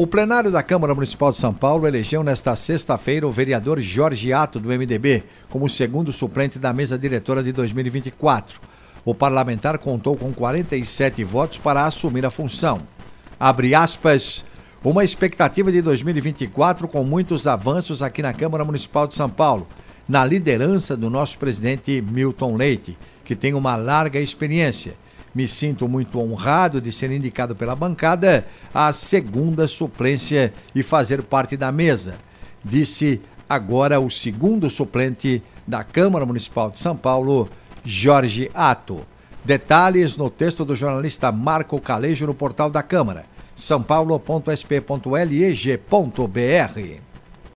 O plenário da Câmara Municipal de São Paulo elegeu nesta sexta-feira o vereador Jorge Ato, do MDB, como segundo suplente da mesa diretora de 2024. O parlamentar contou com 47 votos para assumir a função. Abre aspas. Uma expectativa de 2024 com muitos avanços aqui na Câmara Municipal de São Paulo, na liderança do nosso presidente Milton Leite, que tem uma larga experiência me sinto muito honrado de ser indicado pela bancada à segunda suplência e fazer parte da mesa, disse agora o segundo suplente da Câmara Municipal de São Paulo, Jorge Ato. Detalhes no texto do jornalista Marco Calejo no portal da Câmara, sãopaulo.sp.leg.br.